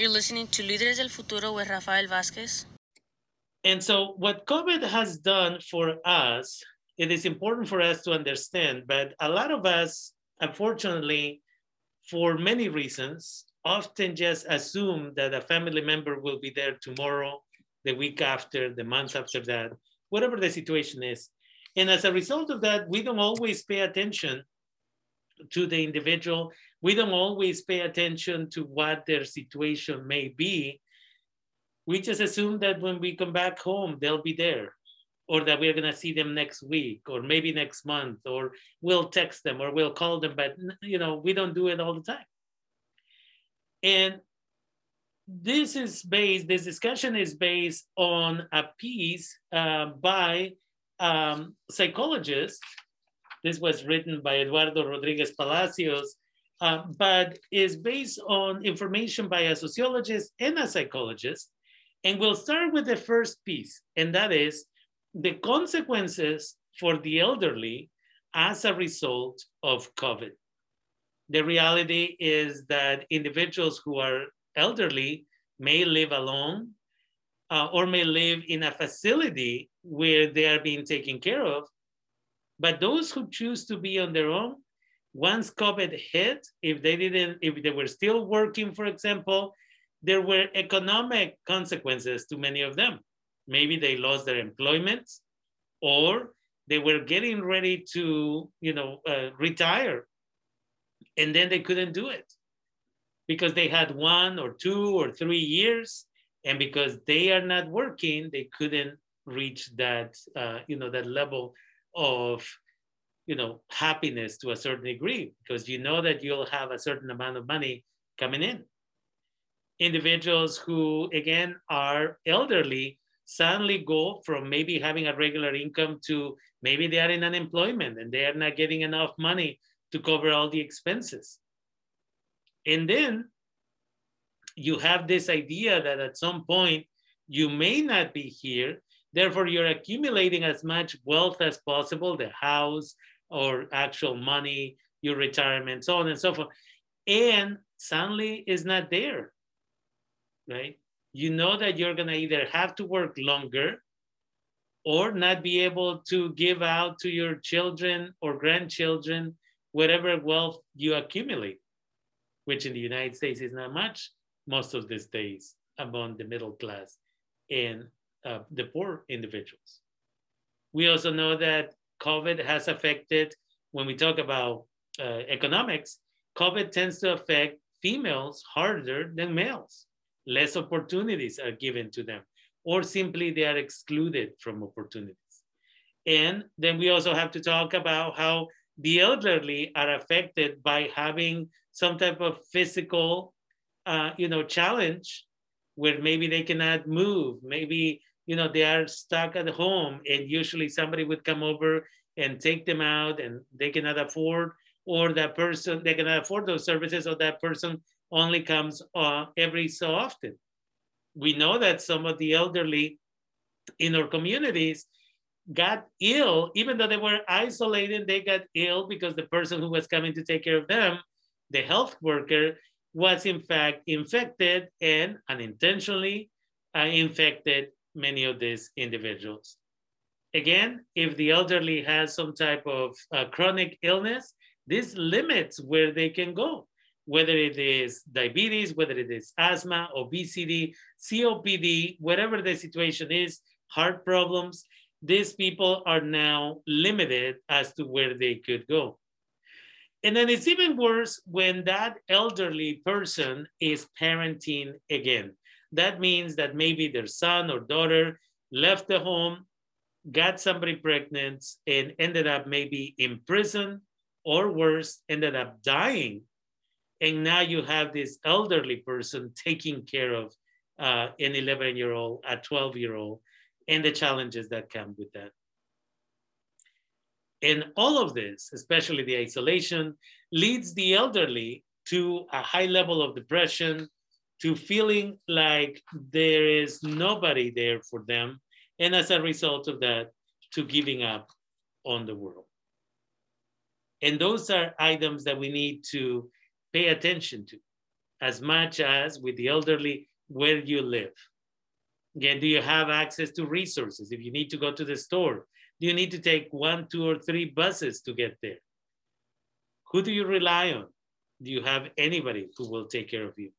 You're listening to Líderes del Futuro with Rafael Vázquez. And so, what COVID has done for us, it is important for us to understand, but a lot of us, unfortunately, for many reasons, often just assume that a family member will be there tomorrow, the week after, the month after that, whatever the situation is. And as a result of that, we don't always pay attention to the individual. We don't always pay attention to what their situation may be. We just assume that when we come back home, they'll be there, or that we're going to see them next week, or maybe next month, or we'll text them, or we'll call them. But you know, we don't do it all the time. And this is based, this discussion is based on a piece uh, by um, psychologist. This was written by Eduardo Rodriguez Palacios, uh, but is based on information by a sociologist and a psychologist. And we'll start with the first piece, and that is the consequences for the elderly as a result of COVID the reality is that individuals who are elderly may live alone uh, or may live in a facility where they are being taken care of. But those who choose to be on their own, once COVID hit, if they didn't, if they were still working, for example, there were economic consequences to many of them. Maybe they lost their employment or they were getting ready to, you know, uh, retire and then they couldn't do it because they had one or two or three years and because they are not working they couldn't reach that uh, you know that level of you know happiness to a certain degree because you know that you'll have a certain amount of money coming in individuals who again are elderly suddenly go from maybe having a regular income to maybe they are in unemployment and they are not getting enough money to cover all the expenses. And then you have this idea that at some point you may not be here. Therefore, you're accumulating as much wealth as possible, the house or actual money, your retirement, so on and so forth. And suddenly is not there, right? You know that you're gonna either have to work longer or not be able to give out to your children or grandchildren whatever wealth you accumulate, which in the United States is not much most of these days among the middle class and uh, the poor individuals. We also know that COVID has affected, when we talk about uh, economics, COVID tends to affect females harder than males. Less opportunities are given to them, or simply they are excluded from opportunities. And then we also have to talk about how the elderly are affected by having some type of physical, uh, you know, challenge where maybe they cannot move, maybe you know they are stuck at home, and usually somebody would come over and take them out, and they cannot afford, or that person they cannot afford those services, or that person only comes uh, every so often. We know that some of the elderly in our communities got ill, even though they were isolated, they got ill because the person who was coming to take care of them, the health worker, was in fact infected and unintentionally uh, infected many of these individuals. Again, if the elderly has some type of uh, chronic illness, this limits where they can go, whether it is diabetes, whether it is asthma, obesity, COPD, whatever the situation is, heart problems, these people are now limited as to where they could go. And then it's even worse when that elderly person is parenting again. That means that maybe their son or daughter left the home, got somebody pregnant, and ended up maybe in prison or worse, ended up dying. And now you have this elderly person taking care of uh, an 11 year old, a 12 year old, and the challenges that come with that. And all of this, especially the isolation, leads the elderly to a high level of depression, to feeling like there is nobody there for them. And as a result of that, to giving up on the world. And those are items that we need to pay attention to. as much as with the elderly where you live. Again, do you have access to resources? If you need to go to the store, do you need to take one, two, or three buses to get there? Who do you rely on? Do you have anybody who will take care of you?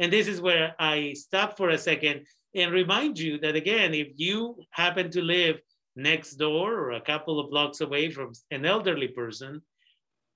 And this is where I stop for a second and remind you that again, if you happen to live next door or a couple of blocks away from an elderly person,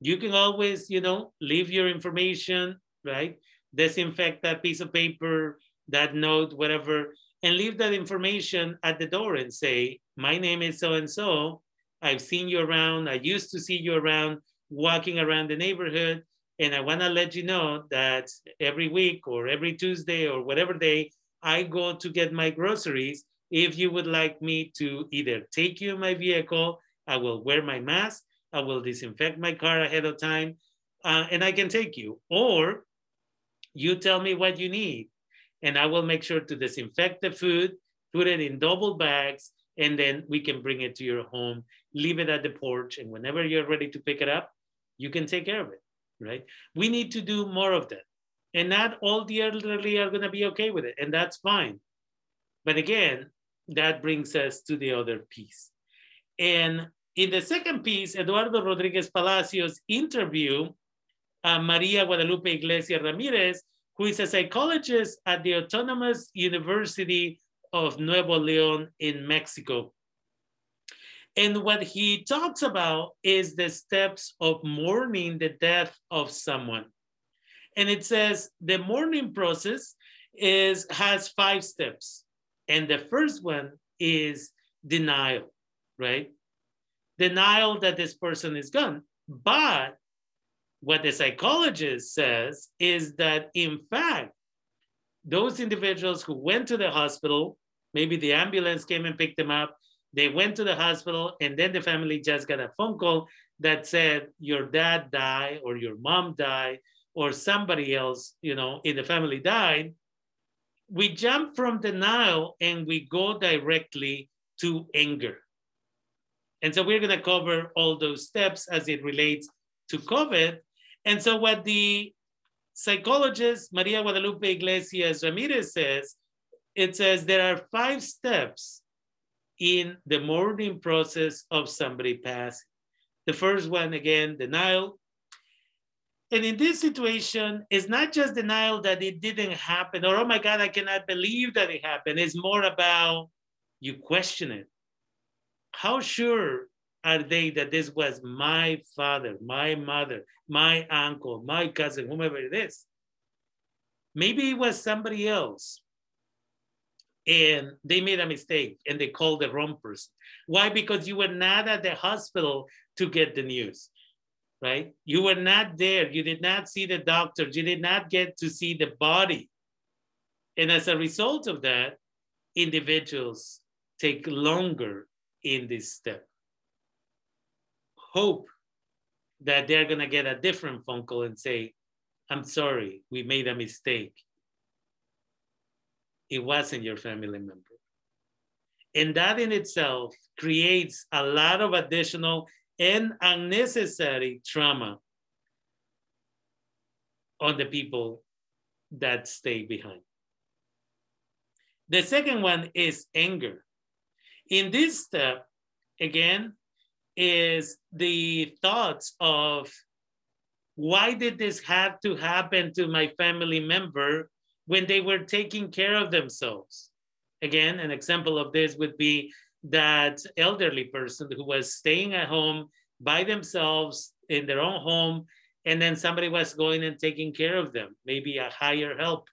you can always, you know, leave your information, right? Disinfect that piece of paper, that note, whatever, and leave that information at the door and say, My name is so and so. I've seen you around. I used to see you around walking around the neighborhood. And I want to let you know that every week or every Tuesday or whatever day I go to get my groceries. If you would like me to either take you in my vehicle, I will wear my mask, I will disinfect my car ahead of time, uh, and I can take you. Or you tell me what you need, and I will make sure to disinfect the food, put it in double bags, and then we can bring it to your home, leave it at the porch, and whenever you're ready to pick it up, you can take care of it right? We need to do more of that. And not all the elderly are going to be okay with it, and that's fine. But again, that brings us to the other piece. And in the second piece, Eduardo Rodriguez Palacios interview uh, Maria Guadalupe Iglesias Ramirez, who is a psychologist at the Autonomous University of Nuevo Leon in Mexico. And what he talks about is the steps of mourning the death of someone. And it says the mourning process is has five steps. And the first one is denial, right? Denial that this person is gone. But what the psychologist says is that in fact, those individuals who went to the hospital, maybe the ambulance came and picked them up, they went to the hospital, and then the family just got a phone call that said your dad died, or your mom died, or somebody else, you know, in the family died. We jump from denial and we go directly to anger. And so we're going to cover all those steps as it relates to COVID. And so, what the psychologist Maria Guadalupe Iglesias Ramirez says, it says there are five steps in the mourning process of somebody passing. The first one, again, denial. And in this situation, it's not just denial that it didn't happen or, oh my God, I cannot believe that it happened. It's more about you question it. How sure are they that this was my father, my mother, my uncle, my cousin, whomever it is? Maybe it was somebody else and they made a mistake and they called the wrong person. Why? Because you were not at the hospital to get the news, right? You were not there. You did not see the doctor. You did not get to see the body. And as a result of that, individuals take longer in this step. Hope that they're going to get a different phone call and say, I'm sorry, we made a mistake it wasn't your family member. And that in itself creates a lot of additional and unnecessary trauma on the people that stay behind. The second one is anger. In this step, again, is the thoughts of why did this have to happen to my family member when they were taking care of themselves. Again, an example of this would be that elderly person who was staying at home by themselves in their own home, and then somebody was going and taking care of them, maybe a higher help.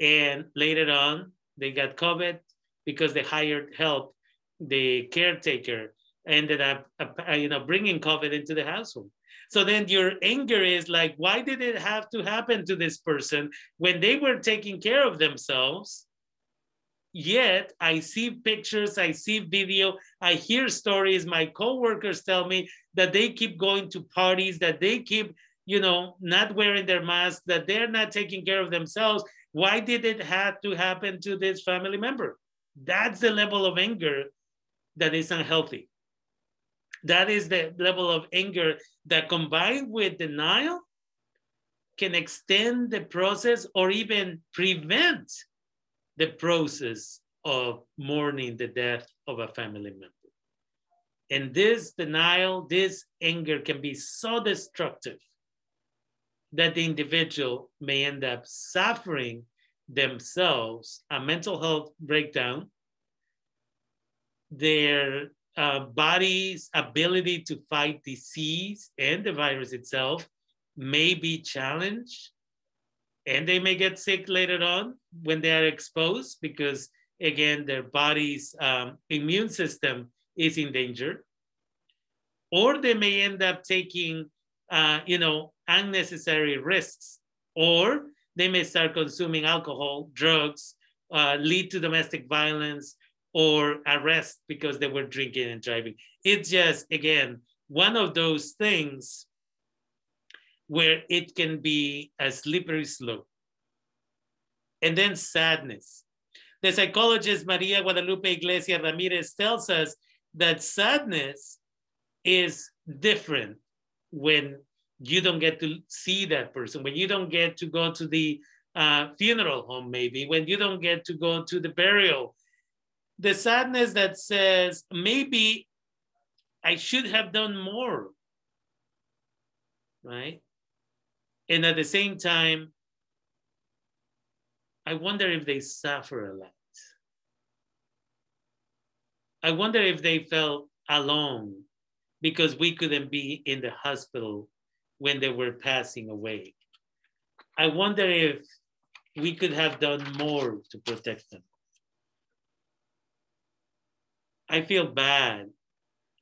And later on, they got COVID because the hired help, the caretaker, ended up, uh, you know, bringing COVID into the household. So then your anger is like, why did it have to happen to this person when they were taking care of themselves? Yet I see pictures, I see video, I hear stories. My coworkers tell me that they keep going to parties, that they keep, you know, not wearing their masks, that they're not taking care of themselves. Why did it have to happen to this family member? That's the level of anger that is unhealthy that is the level of anger that combined with denial can extend the process or even prevent the process of mourning the death of a family member. And this denial, this anger can be so destructive that the individual may end up suffering themselves a mental health breakdown, their uh, body's ability to fight disease and the virus itself may be challenged, and they may get sick later on when they are exposed because, again, their body's um, immune system is in danger. Or they may end up taking, uh, you know, unnecessary risks, or they may start consuming alcohol, drugs, uh, lead to domestic violence, or arrest because they were drinking and driving. It's just, again, one of those things where it can be a slippery slope. And then sadness. The psychologist Maria Guadalupe Iglesia Ramirez tells us that sadness is different when you don't get to see that person, when you don't get to go to the uh, funeral home, maybe, when you don't get to go to the burial. The sadness that says, maybe I should have done more, right? And at the same time, I wonder if they suffer a lot. I wonder if they felt alone because we couldn't be in the hospital when they were passing away. I wonder if we could have done more to protect them. I feel bad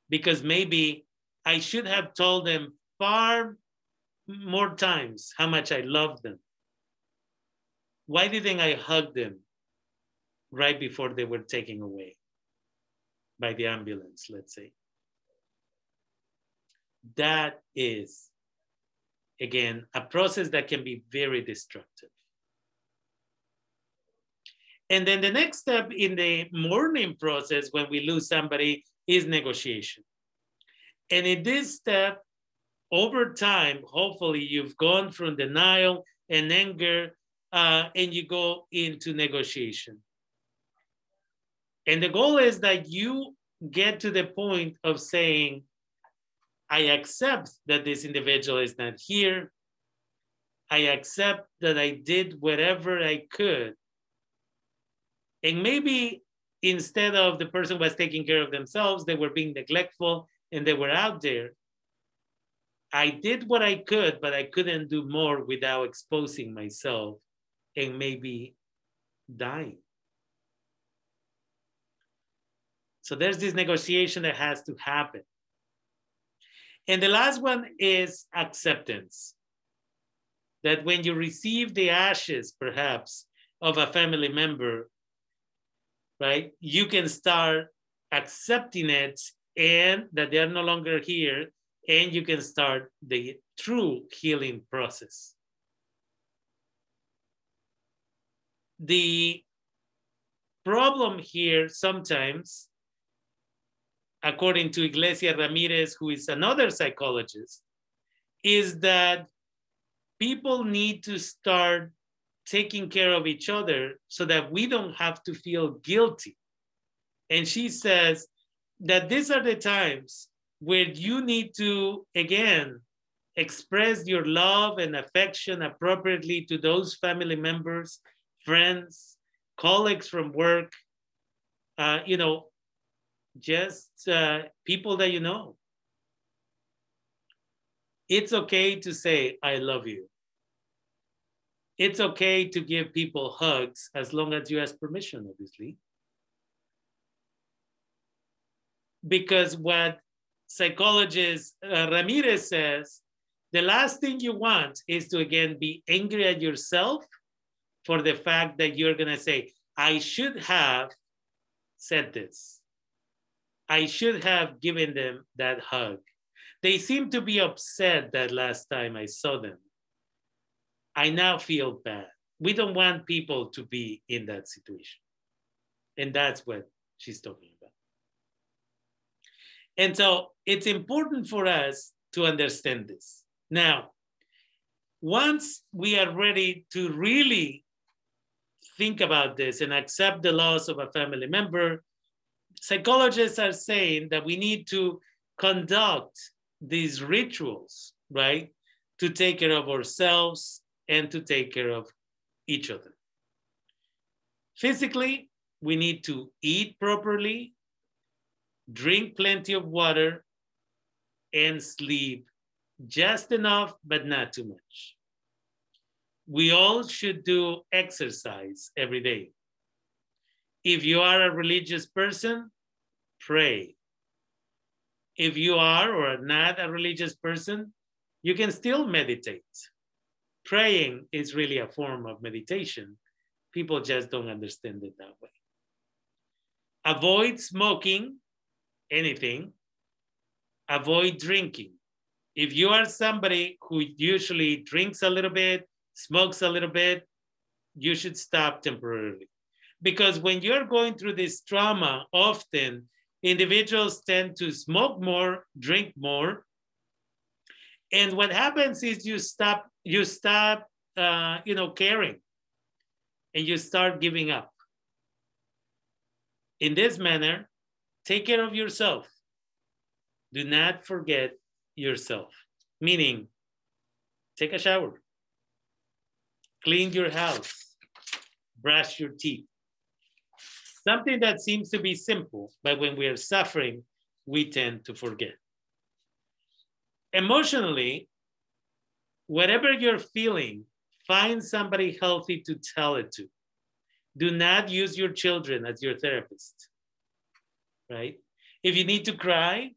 because maybe I should have told them far more times how much I love them. Why didn't I hug them right before they were taken away by the ambulance, let's say? That is, again, a process that can be very destructive. And then the next step in the mourning process when we lose somebody is negotiation. And in this step, over time, hopefully you've gone from denial and anger uh, and you go into negotiation. And the goal is that you get to the point of saying, I accept that this individual is not here. I accept that I did whatever I could. And maybe instead of the person was taking care of themselves, they were being neglectful and they were out there. I did what I could, but I couldn't do more without exposing myself and maybe dying. So there's this negotiation that has to happen. And the last one is acceptance. That when you receive the ashes, perhaps, of a family member, right, you can start accepting it and that they're no longer here and you can start the true healing process. The problem here sometimes, according to Iglesia Ramirez, who is another psychologist, is that people need to start taking care of each other so that we don't have to feel guilty. And she says that these are the times where you need to, again, express your love and affection appropriately to those family members, friends, colleagues from work, uh, you know, just uh, people that you know. It's okay to say, I love you. It's okay to give people hugs as long as you ask permission, obviously. Because what psychologist uh, Ramirez says, the last thing you want is to again be angry at yourself for the fact that you're gonna say, I should have said this. I should have given them that hug. They seem to be upset that last time I saw them. I now feel bad. We don't want people to be in that situation. And that's what she's talking about. And so it's important for us to understand this. Now, Once we are ready to really think about this and accept the loss of a family member, psychologists are saying that we need to conduct these rituals, right? To take care of ourselves and to take care of each other. Physically, we need to eat properly, drink plenty of water, and sleep just enough, but not too much. We all should do exercise every day. If you are a religious person, pray. If you are or are not a religious person, you can still meditate. Praying is really a form of meditation. People just don't understand it that way. Avoid smoking anything. Avoid drinking. If you are somebody who usually drinks a little bit, smokes a little bit, you should stop temporarily. Because when you're going through this trauma, often individuals tend to smoke more, drink more. And what happens is you stop, you stop, uh, you know, caring and you start giving up. In this manner, take care of yourself. Do not forget yourself, meaning take a shower, clean your house, brush your teeth. Something that seems to be simple, but when we are suffering, we tend to forget. Emotionally, whatever you're feeling, find somebody healthy to tell it to. Do not use your children as your therapist, right? If you need to cry,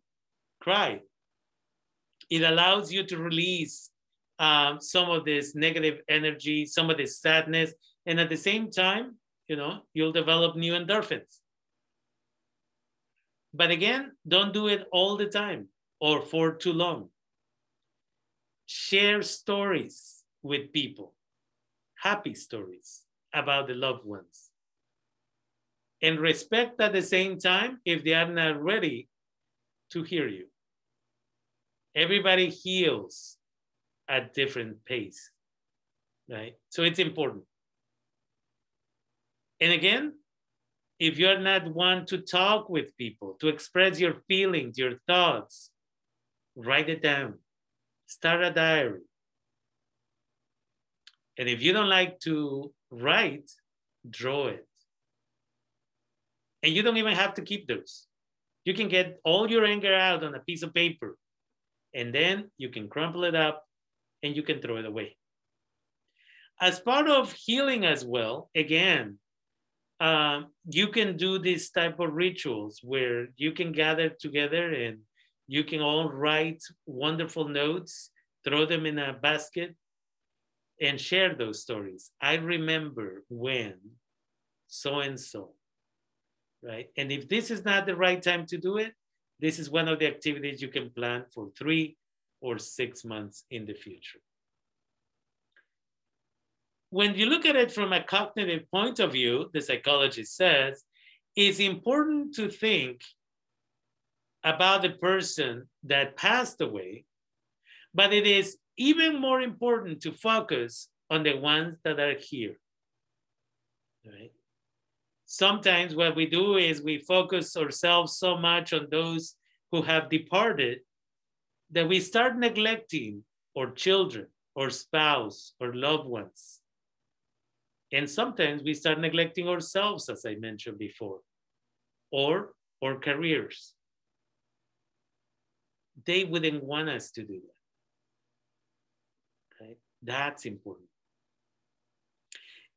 cry. It allows you to release um, some of this negative energy, some of this sadness, and at the same time, you know, you'll develop new endorphins. But again, don't do it all the time or for too long. Share stories with people, happy stories about the loved ones. And respect at the same time if they are not ready to hear you. Everybody heals at different pace, right? So it's important. And again, if you're not one to talk with people, to express your feelings, your thoughts, write it down. Start a diary. And if you don't like to write, draw it. And you don't even have to keep those. You can get all your anger out on a piece of paper, and then you can crumple it up and you can throw it away. As part of healing as well, again, um, you can do these type of rituals where you can gather together and you can all write wonderful notes, throw them in a basket, and share those stories. I remember when so and so, right? And if this is not the right time to do it, this is one of the activities you can plan for three or six months in the future when you look at it from a cognitive point of view, the psychologist says, it's important to think about the person that passed away, but it is even more important to focus on the ones that are here. Right? Sometimes what we do is we focus ourselves so much on those who have departed that we start neglecting our children, or spouse, or loved ones. And sometimes we start neglecting ourselves, as I mentioned before, or our careers. They wouldn't want us to do that. Okay? That's important.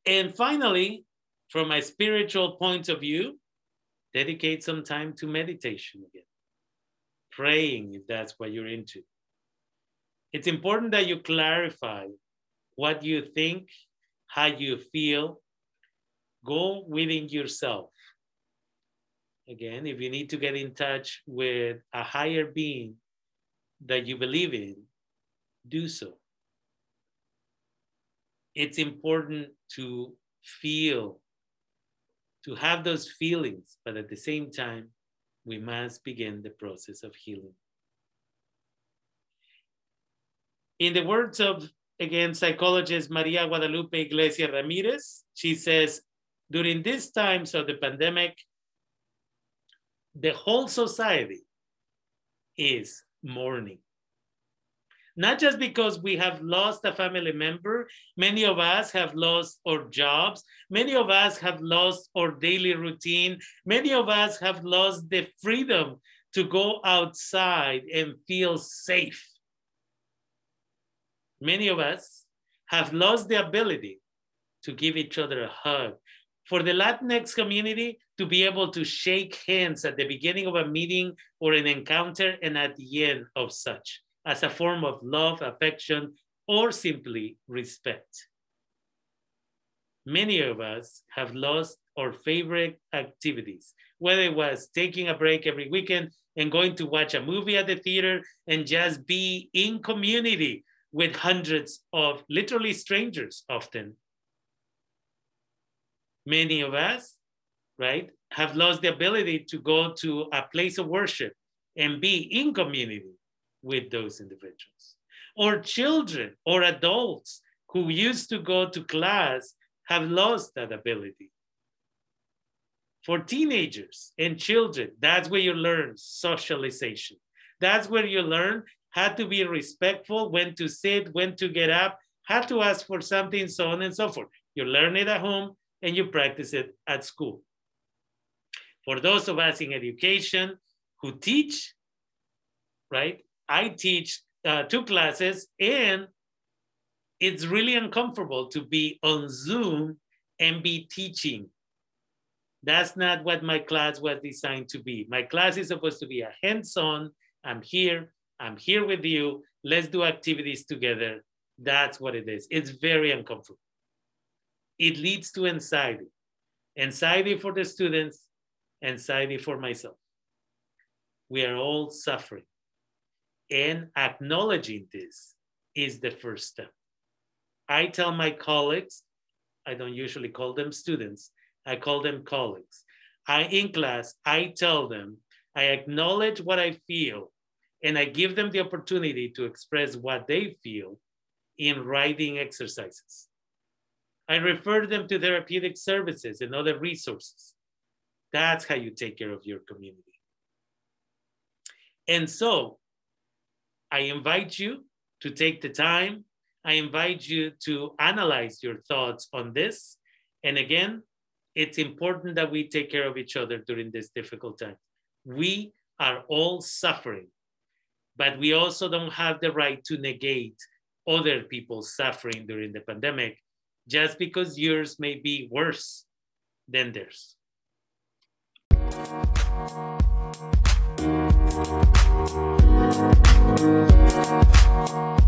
And finally, from a spiritual point of view, dedicate some time to meditation again, praying if that's what you're into. It's important that you clarify what you think how you feel, go within yourself. Again, if you need to get in touch with a higher being that you believe in, do so. It's important to feel, to have those feelings, but at the same time, we must begin the process of healing. In the words of again, psychologist Maria Guadalupe Iglesias Ramirez. She says, during these times of the pandemic, the whole society is mourning. Not just because we have lost a family member, many of us have lost our jobs, many of us have lost our daily routine, many of us have lost the freedom to go outside and feel safe. Many of us have lost the ability to give each other a hug. For the Latinx community to be able to shake hands at the beginning of a meeting or an encounter and at the end of such as a form of love, affection, or simply respect. Many of us have lost our favorite activities, whether it was taking a break every weekend and going to watch a movie at the theater and just be in community with hundreds of literally strangers often. Many of us, right, have lost the ability to go to a place of worship and be in community with those individuals. Or children or adults who used to go to class have lost that ability. For teenagers and children, that's where you learn socialization. That's where you learn how to be respectful, when to sit, when to get up, how to ask for something, so on and so forth. You learn it at home and you practice it at school. For those of us in education who teach, right? I teach uh, two classes and it's really uncomfortable to be on Zoom and be teaching. That's not what my class was designed to be. My class is supposed to be a hands-on, I'm here, I'm here with you, let's do activities together. That's what it is. It's very uncomfortable. It leads to anxiety. Anxiety for the students, anxiety for myself. We are all suffering. And acknowledging this is the first step. I tell my colleagues, I don't usually call them students, I call them colleagues. I, in class, I tell them, I acknowledge what I feel, and I give them the opportunity to express what they feel in writing exercises. I refer them to therapeutic services and other resources. That's how you take care of your community. And so I invite you to take the time. I invite you to analyze your thoughts on this. And again, it's important that we take care of each other during this difficult time. We are all suffering, but we also don't have the right to negate other people's suffering during the pandemic just because yours may be worse than theirs. Thank you.